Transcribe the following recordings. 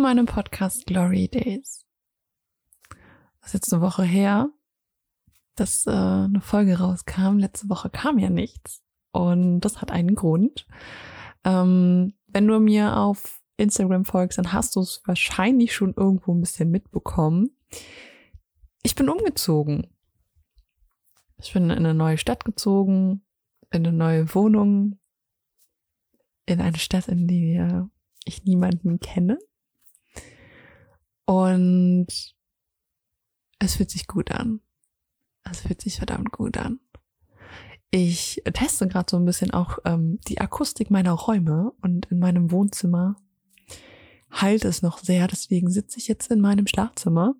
meinem Podcast Glory Days. Das ist jetzt eine Woche her, dass äh, eine Folge rauskam. Letzte Woche kam ja nichts und das hat einen Grund. Ähm, wenn du mir auf Instagram folgst, dann hast du es wahrscheinlich schon irgendwo ein bisschen mitbekommen. Ich bin umgezogen. Ich bin in eine neue Stadt gezogen, in eine neue Wohnung, in eine Stadt, in der ich niemanden kenne. Und es fühlt sich gut an. Es fühlt sich verdammt gut an. Ich teste gerade so ein bisschen auch ähm, die Akustik meiner Räume und in meinem Wohnzimmer heilt es noch sehr. Deswegen sitze ich jetzt in meinem Schlafzimmer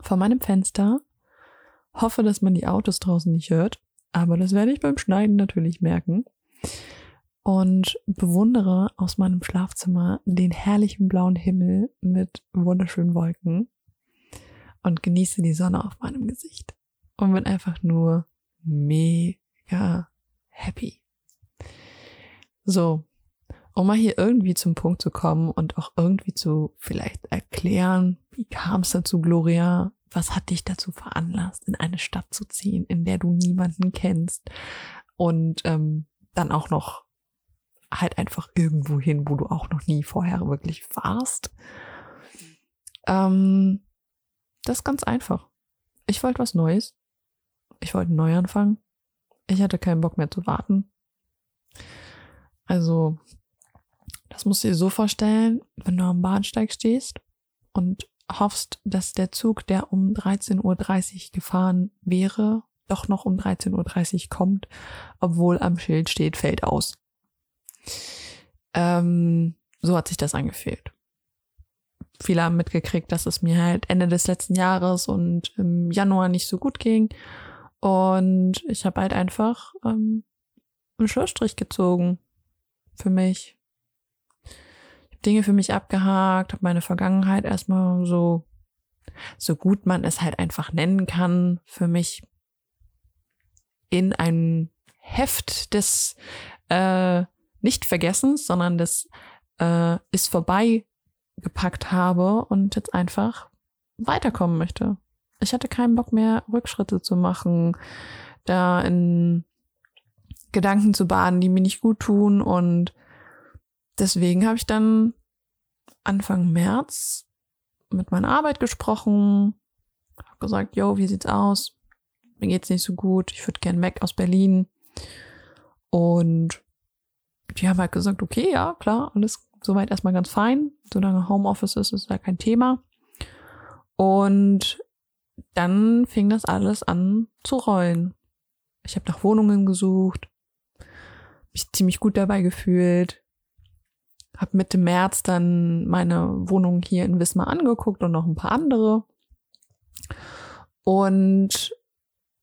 vor meinem Fenster. Hoffe, dass man die Autos draußen nicht hört. Aber das werde ich beim Schneiden natürlich merken. Und bewundere aus meinem Schlafzimmer den herrlichen blauen Himmel mit wunderschönen Wolken und genieße die Sonne auf meinem Gesicht. Und bin einfach nur mega happy. So, um mal hier irgendwie zum Punkt zu kommen und auch irgendwie zu vielleicht erklären, wie kam es dazu, Gloria? Was hat dich dazu veranlasst, in eine Stadt zu ziehen, in der du niemanden kennst und ähm, dann auch noch halt einfach irgendwo hin, wo du auch noch nie vorher wirklich warst? Ähm, das ist ganz einfach. Ich wollte was Neues. Ich wollte einen Neuanfang. Ich hatte keinen Bock mehr zu warten. Also das musst du dir so vorstellen, wenn du am Bahnsteig stehst und hoffst, dass der Zug, der um 13.30 Uhr gefahren wäre, doch noch um 13.30 Uhr kommt, obwohl am Schild steht, fällt aus. Ähm, so hat sich das angefühlt. Viele haben mitgekriegt, dass es mir halt Ende des letzten Jahres und im Januar nicht so gut ging. Und ich habe halt einfach ähm, einen Schlussstrich gezogen für mich. Dinge für mich abgehakt, habe meine Vergangenheit erstmal so, so gut man es halt einfach nennen kann, für mich in ein Heft des äh, Nicht-Vergessens, sondern des äh, ist vorbei gepackt habe und jetzt einfach weiterkommen möchte. Ich hatte keinen Bock mehr, Rückschritte zu machen, da in Gedanken zu baden, die mir nicht gut tun und deswegen habe ich dann Anfang März mit meiner Arbeit gesprochen, habe gesagt, yo, wie sieht's aus? Mir geht's nicht so gut, ich würde gern weg aus Berlin. Und die haben halt gesagt, okay, ja, klar, alles soweit erstmal ganz fein. Solange Homeoffice ist, ist ja kein Thema. Und dann fing das alles an zu rollen. Ich habe nach Wohnungen gesucht, mich ziemlich gut dabei gefühlt, habe Mitte März dann meine Wohnung hier in Wismar angeguckt und noch ein paar andere. Und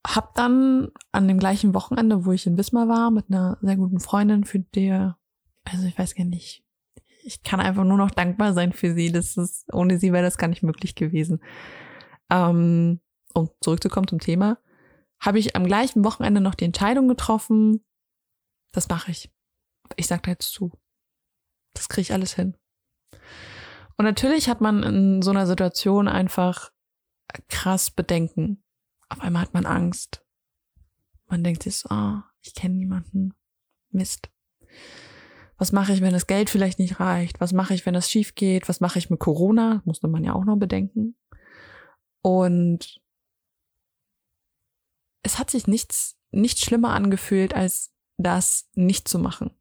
habe dann an dem gleichen Wochenende, wo ich in Wismar war, mit einer sehr guten Freundin, für die, also ich weiß gar nicht, ich kann einfach nur noch dankbar sein für sie. Das ist, ohne sie wäre das gar nicht möglich gewesen. Ähm, um zurückzukommen zum Thema, habe ich am gleichen Wochenende noch die Entscheidung getroffen, das mache ich. Ich sage da jetzt zu. Das kriege ich alles hin. Und natürlich hat man in so einer Situation einfach krass Bedenken. Auf einmal hat man Angst. Man denkt sich so, oh, ich kenne niemanden. Mist. Was mache ich, wenn das Geld vielleicht nicht reicht? Was mache ich, wenn das schief geht? Was mache ich mit Corona? Musste man ja auch noch bedenken. Und es hat sich nichts, nicht schlimmer angefühlt, als das nicht zu machen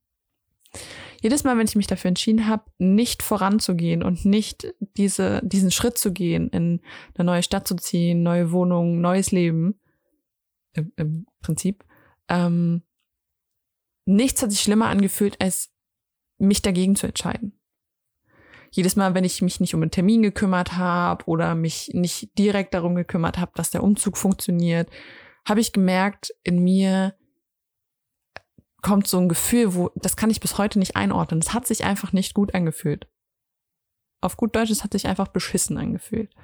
jedes Mal, wenn ich mich dafür entschieden habe, nicht voranzugehen und nicht diese, diesen Schritt zu gehen, in eine neue Stadt zu ziehen, neue Wohnung, neues Leben, im, im Prinzip, ähm, nichts hat sich schlimmer angefühlt, als mich dagegen zu entscheiden. Jedes Mal, wenn ich mich nicht um einen Termin gekümmert habe oder mich nicht direkt darum gekümmert habe, dass der Umzug funktioniert, habe ich gemerkt in mir, kommt so ein Gefühl, wo, das kann ich bis heute nicht einordnen. Es hat sich einfach nicht gut angefühlt. Auf gut Deutsch, es hat sich einfach beschissen angefühlt.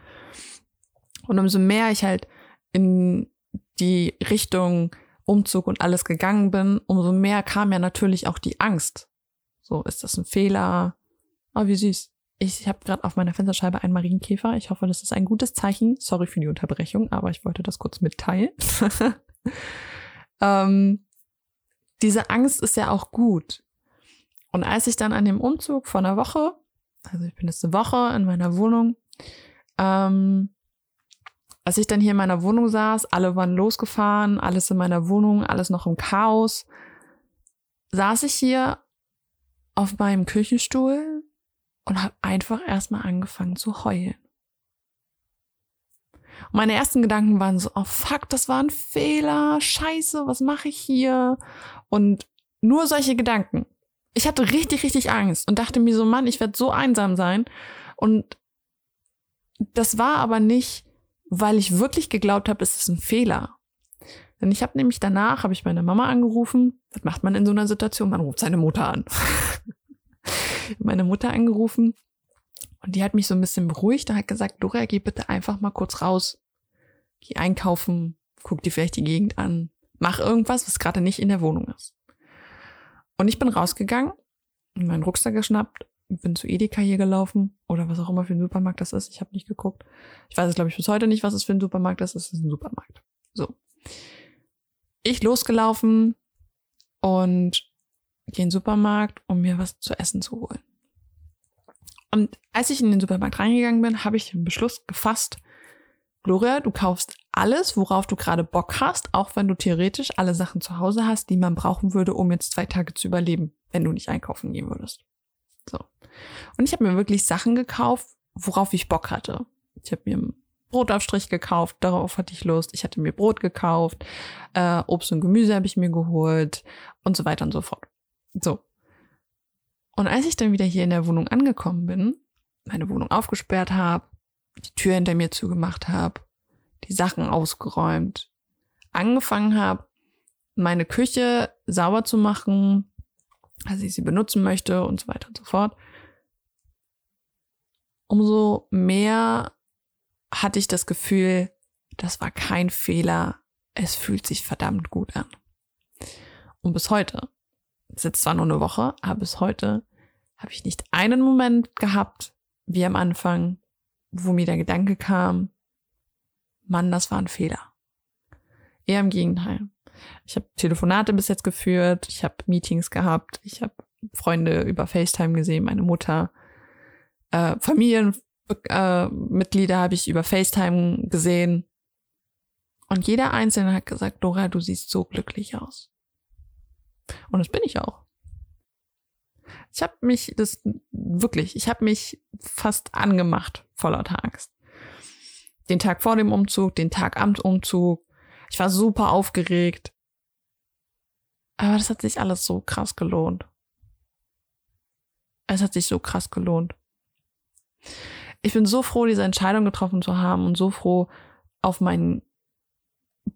Und umso mehr ich halt in die Richtung Umzug und alles gegangen bin, umso mehr kam ja natürlich auch die Angst. So, ist das ein Fehler? Oh, wie süß. Ich habe gerade auf meiner Fensterscheibe einen Marienkäfer. Ich hoffe, das ist ein gutes Zeichen. Sorry für die Unterbrechung, aber ich wollte das kurz mitteilen. ähm, diese Angst ist ja auch gut. Und als ich dann an dem Umzug vor einer Woche, also ich bin jetzt eine Woche in meiner Wohnung, ähm, als ich dann hier in meiner Wohnung saß, alle waren losgefahren, alles in meiner Wohnung, alles noch im Chaos, saß ich hier auf meinem Küchenstuhl und habe einfach erstmal angefangen zu heulen. Und meine ersten Gedanken waren so, oh fuck, das war ein Fehler, scheiße, was mache ich hier? Und nur solche Gedanken. Ich hatte richtig, richtig Angst und dachte mir so, Mann, ich werde so einsam sein. Und das war aber nicht, weil ich wirklich geglaubt habe, es ist ein Fehler. Denn ich habe nämlich danach, habe ich meine Mama angerufen. Was macht man in so einer Situation? Man ruft seine Mutter an. meine Mutter angerufen und die hat mich so ein bisschen beruhigt und hat gesagt, Dora, geh bitte einfach mal kurz raus. Geh einkaufen, guck dir vielleicht die Gegend an, mach irgendwas, was gerade nicht in der Wohnung ist. Und ich bin rausgegangen, meinen Rucksack geschnappt, bin zu Edeka hier gelaufen oder was auch immer für ein Supermarkt das ist. Ich habe nicht geguckt. Ich weiß es, glaube ich, bis heute nicht, was es für ein Supermarkt ist. Es ist ein Supermarkt. So. Ich losgelaufen und gehe in den Supermarkt, um mir was zu essen zu holen. Und als ich in den Supermarkt reingegangen bin, habe ich den Beschluss gefasst, Gloria, du kaufst alles, worauf du gerade Bock hast, auch wenn du theoretisch alle Sachen zu Hause hast, die man brauchen würde, um jetzt zwei Tage zu überleben, wenn du nicht einkaufen gehen würdest. So. Und ich habe mir wirklich Sachen gekauft, worauf ich Bock hatte. Ich habe mir einen Brotaufstrich gekauft, darauf hatte ich Lust. Ich hatte mir Brot gekauft, äh, Obst und Gemüse habe ich mir geholt und so weiter und so fort. So. Und als ich dann wieder hier in der Wohnung angekommen bin, meine Wohnung aufgesperrt habe, die Tür hinter mir zugemacht habe, die Sachen ausgeräumt, angefangen habe, meine Küche sauber zu machen, als ich sie benutzen möchte und so weiter und so fort, umso mehr hatte ich das Gefühl, das war kein Fehler, es fühlt sich verdammt gut an. Und bis heute, es ist zwar nur eine Woche, aber bis heute habe ich nicht einen Moment gehabt, wie am Anfang, wo mir der Gedanke kam, Mann, das war ein Fehler. Eher im Gegenteil. Ich habe Telefonate bis jetzt geführt, ich habe Meetings gehabt, ich habe Freunde über FaceTime gesehen, meine Mutter, äh, Familienmitglieder äh, habe ich über FaceTime gesehen. Und jeder Einzelne hat gesagt, Dora, du siehst so glücklich aus. Und das bin ich auch. Ich habe mich, das wirklich, ich habe mich fast angemacht voller Angst. Den Tag vor dem Umzug, den Tag am Umzug, ich war super aufgeregt. Aber das hat sich alles so krass gelohnt. Es hat sich so krass gelohnt. Ich bin so froh, diese Entscheidung getroffen zu haben und so froh, auf mein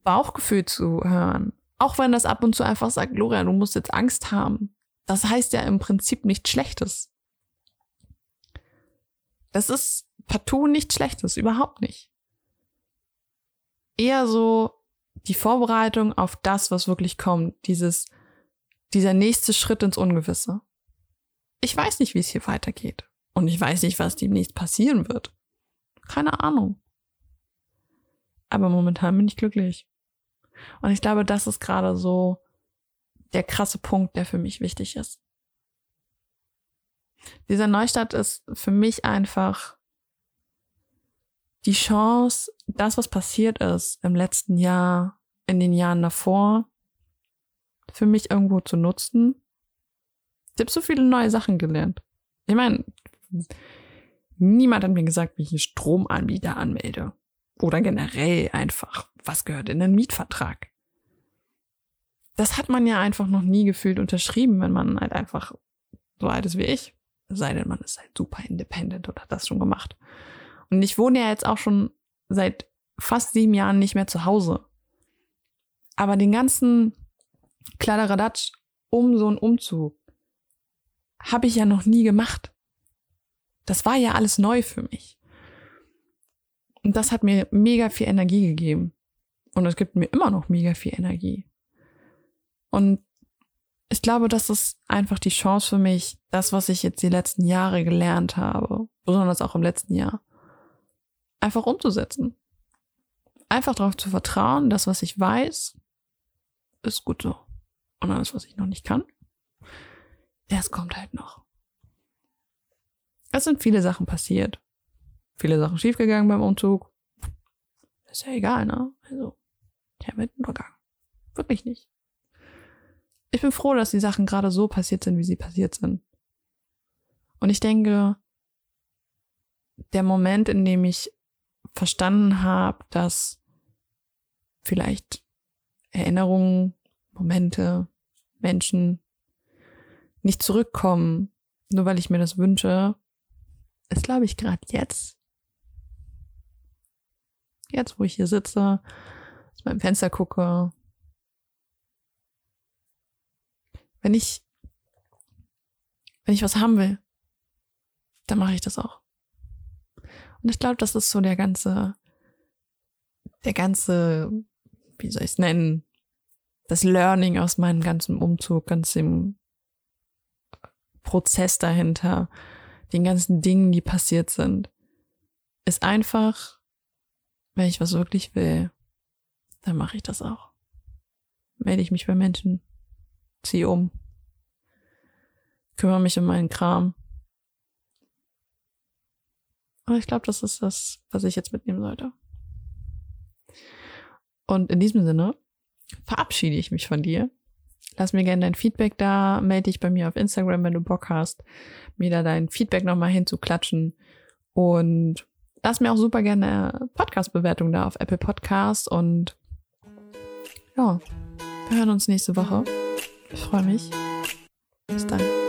Bauchgefühl zu hören. Auch wenn das ab und zu einfach sagt, Gloria, du musst jetzt Angst haben. Das heißt ja im Prinzip nichts Schlechtes. Das ist partout nichts Schlechtes, überhaupt nicht. Eher so, die Vorbereitung auf das, was wirklich kommt, dieses, dieser nächste Schritt ins Ungewisse. Ich weiß nicht, wie es hier weitergeht. Und ich weiß nicht, was demnächst passieren wird. Keine Ahnung. Aber momentan bin ich glücklich. Und ich glaube, das ist gerade so der krasse Punkt, der für mich wichtig ist. Dieser Neustart ist für mich einfach die Chance, das, was passiert ist im letzten Jahr, in den Jahren davor, für mich irgendwo zu nutzen. Ich habe so viele neue Sachen gelernt. Ich meine, niemand hat mir gesagt, wie ich einen Stromanbieter anmelde. Oder generell einfach, was gehört in den Mietvertrag. Das hat man ja einfach noch nie gefühlt unterschrieben, wenn man halt einfach so alt ist wie ich. Sei denn, man ist halt super independent und hat das schon gemacht. Und ich wohne ja jetzt auch schon seit fast sieben Jahren nicht mehr zu Hause. Aber den ganzen Kladderadatsch um so einen Umzug habe ich ja noch nie gemacht. Das war ja alles neu für mich. Und das hat mir mega viel Energie gegeben. Und es gibt mir immer noch mega viel Energie. Und ich glaube, das ist einfach die Chance für mich, das, was ich jetzt die letzten Jahre gelernt habe, besonders auch im letzten Jahr, einfach umzusetzen. Einfach darauf zu vertrauen, dass was ich weiß, ist gut so. Und alles, was ich noch nicht kann, das kommt halt noch. Es sind viele Sachen passiert. Viele Sachen schiefgegangen beim Umzug. Ist ja egal, ne? Also, der wird untergangen. Wirklich nicht ich bin froh, dass die Sachen gerade so passiert sind, wie sie passiert sind. Und ich denke, der Moment, in dem ich verstanden habe, dass vielleicht Erinnerungen, Momente, Menschen nicht zurückkommen, nur weil ich mir das wünsche, ist, glaube ich, gerade jetzt. Jetzt, wo ich hier sitze, aus meinem Fenster gucke, Wenn ich, wenn ich was haben will, dann mache ich das auch. Und ich glaube, das ist so der ganze, der ganze, wie soll ich es nennen, das Learning aus meinem ganzen Umzug, ganz dem Prozess dahinter, den ganzen Dingen, die passiert sind, ist einfach, wenn ich was wirklich will, dann mache ich das auch. Melde ich mich bei Menschen, zieh um. Kümmere mich um meinen Kram. Und ich glaube, das ist das, was ich jetzt mitnehmen sollte. Und in diesem Sinne verabschiede ich mich von dir. Lass mir gerne dein Feedback da, melde dich bei mir auf Instagram, wenn du Bock hast, mir da dein Feedback nochmal hinzuklatschen. Und lass mir auch super gerne Podcast-Bewertung da auf Apple Podcast. Und ja, wir hören uns nächste Woche. Ich freue mich. Bis dann.